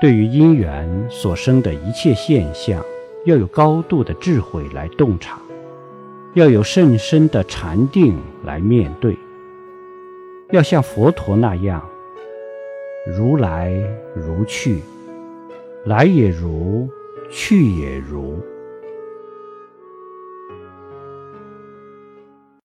对于因缘所生的一切现象要有高度的智慧来洞察要有甚深的禅定来面对要像佛陀那样如来如去来也如去也如。